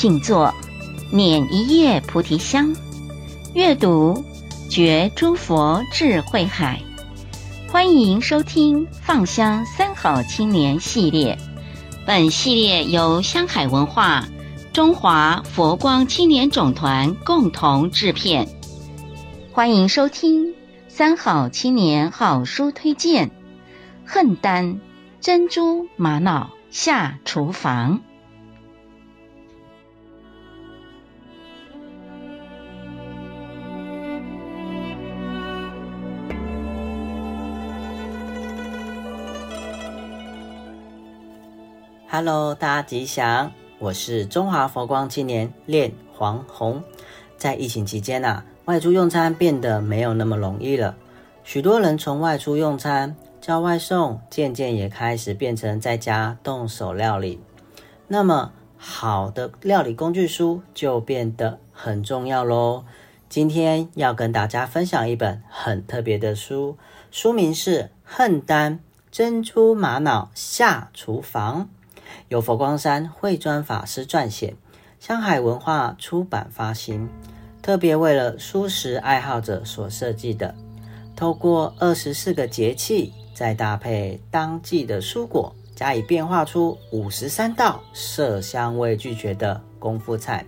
请坐，捻一叶菩提香，阅读觉诸佛智慧海。欢迎收听《放香三好青年》系列，本系列由香海文化、中华佛光青年总团共同制片。欢迎收听《三好青年好书推荐》，《恨丹珍珠玛瑙下厨房》。Hello，大家吉祥，我是中华佛光青年练黄宏。在疫情期间啊，外出用餐变得没有那么容易了。许多人从外出用餐叫外送，渐渐也开始变成在家动手料理。那么，好的料理工具书就变得很重要喽。今天要跟大家分享一本很特别的书，书名是《恨丹珍珠玛瑙下厨房》。由佛光山慧专法师撰写，香海文化出版发行，特别为了蔬食爱好者所设计的。透过二十四个节气，再搭配当季的蔬果，加以变化出五十三道色香味俱全的功夫菜。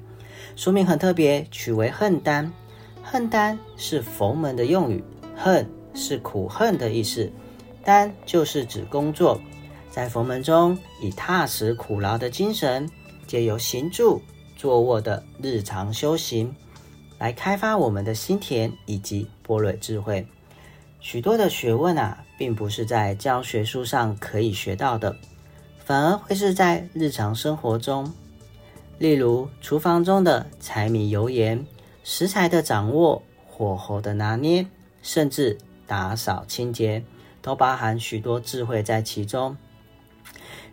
书名很特别，取为“恨丹”。恨丹是佛门的用语，恨是苦恨的意思，丹就是指工作。在佛门中，以踏实苦劳的精神，借由行住坐卧的日常修行，来开发我们的心田以及般若智慧。许多的学问啊，并不是在教学书上可以学到的，反而会是在日常生活中，例如厨房中的柴米油盐、食材的掌握、火候的拿捏，甚至打扫清洁，都包含许多智慧在其中。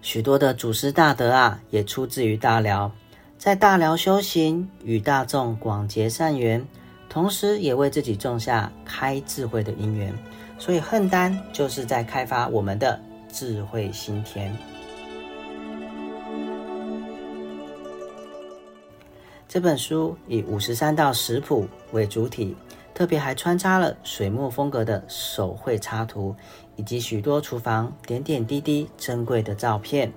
许多的祖师大德啊，也出自于大辽，在大辽修行，与大众广结善缘，同时也为自己种下开智慧的因缘。所以，恨丹就是在开发我们的智慧心田。这本书以五十三道食谱为主体。特别还穿插了水墨风格的手绘插图，以及许多厨房点点滴滴珍贵的照片，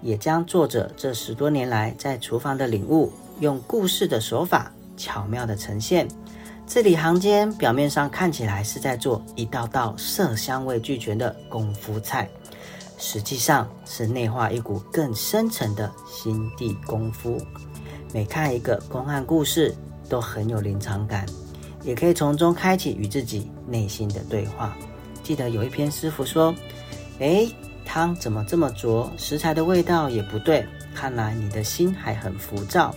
也将作者这十多年来在厨房的领悟，用故事的手法巧妙地呈现。字里行间，表面上看起来是在做一道道色香味俱全的功夫菜，实际上是内化一股更深沉的心地功夫。每看一个公案故事，都很有临场感。也可以从中开启与自己内心的对话。记得有一篇师傅说：“诶，汤怎么这么浊？食材的味道也不对，看来你的心还很浮躁。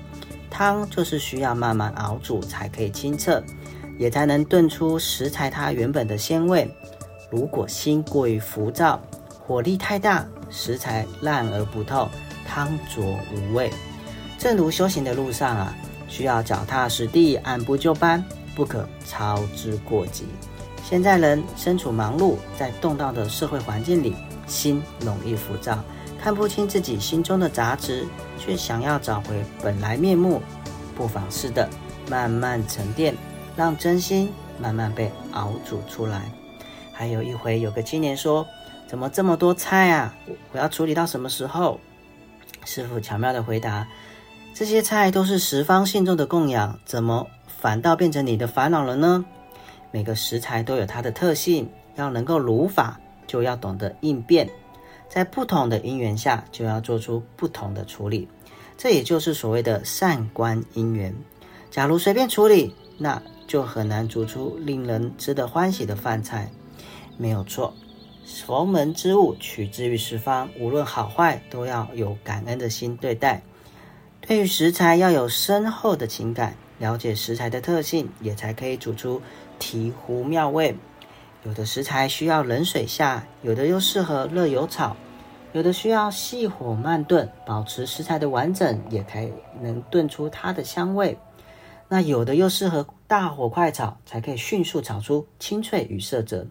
汤就是需要慢慢熬煮才可以清澈，也才能炖出食材它原本的鲜味。如果心过于浮躁，火力太大，食材烂而不透，汤浊无味。正如修行的路上啊，需要脚踏实地，按部就班。”不可操之过急。现在人身处忙碌，在动荡的社会环境里，心容易浮躁，看不清自己心中的杂质，却想要找回本来面目。不妨试着慢慢沉淀，让真心慢慢被熬煮出来。还有一回，有个青年说：“怎么这么多菜啊？我要处理到什么时候？”师傅巧妙地回答：“这些菜都是十方信众的供养，怎么？”反倒变成你的烦恼了呢？每个食材都有它的特性，要能够如法，就要懂得应变，在不同的因缘下，就要做出不同的处理。这也就是所谓的善观因缘。假如随便处理，那就很难煮出令人吃得欢喜的饭菜。没有错，佛门之物取之于十方，无论好坏，都要有感恩的心对待。对于食材，要有深厚的情感。了解食材的特性，也才可以煮出醍醐妙味。有的食材需要冷水下，有的又适合热油炒，有的需要细火慢炖，保持食材的完整，也才能炖出它的香味。那有的又适合大火快炒，才可以迅速炒出清脆与色泽。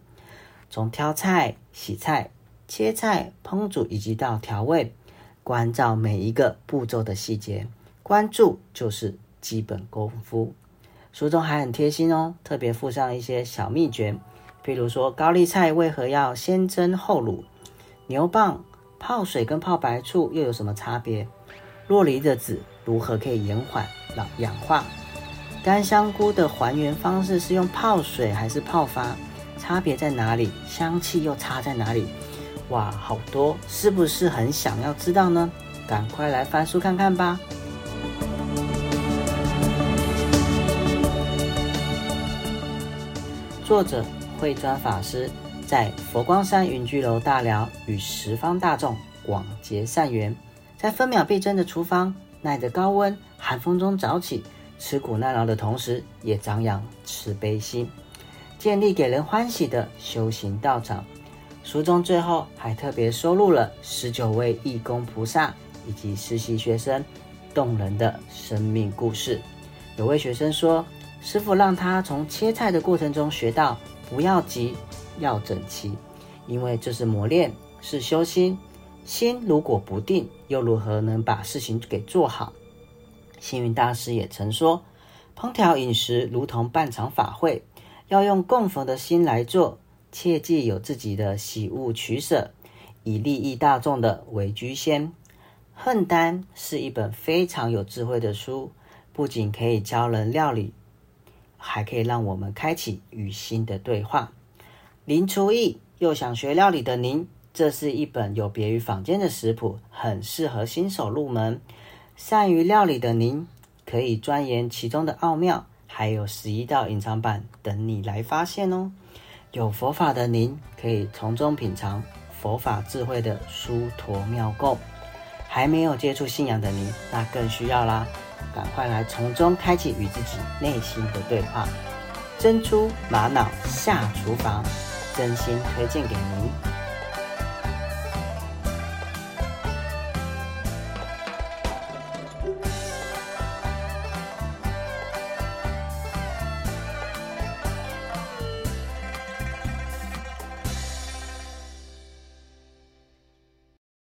从挑菜、洗菜、切菜、烹煮，以及到调味，关照每一个步骤的细节。关注就是基本功夫。书中还很贴心哦，特别附上一些小秘诀，譬如说高丽菜为何要先蒸后卤，牛蒡泡水跟泡白醋又有什么差别？洛梨的籽如何可以延缓老氧化？干香菇的还原方式是用泡水还是泡发？差别在哪里？香气又差在哪里？哇，好多，是不是很想要知道呢？赶快来翻书看看吧。作者慧专法师在佛光山云居楼大寮与十方大众广结善缘，在分秒必争的厨房，耐着高温寒风中早起，吃苦耐劳的同时，也长养慈悲心，建立给人欢喜的修行道场。书中最后还特别收录了十九位义工菩萨以及实习学生动人的生命故事。有位学生说。师傅让他从切菜的过程中学到不要急，要整齐，因为这是磨练，是修心。心如果不定，又如何能把事情给做好？星云大师也曾说，烹调饮食如同办场法会，要用供奉的心来做，切记有自己的喜恶取舍，以利益大众的为居先。恨丹是一本非常有智慧的书，不仅可以教人料理。还可以让我们开启与心的对话。零厨艺又想学料理的您，这是一本有别于坊间的食谱，很适合新手入门。善于料理的您，可以钻研其中的奥妙，还有十一道隐藏版等你来发现哦。有佛法的您，可以从中品尝佛法智慧的殊陀妙构。还没有接触信仰的您，那更需要啦。赶快来从中开启与自己内心的对话，珍珠玛瑙下厨房，真心推荐给您。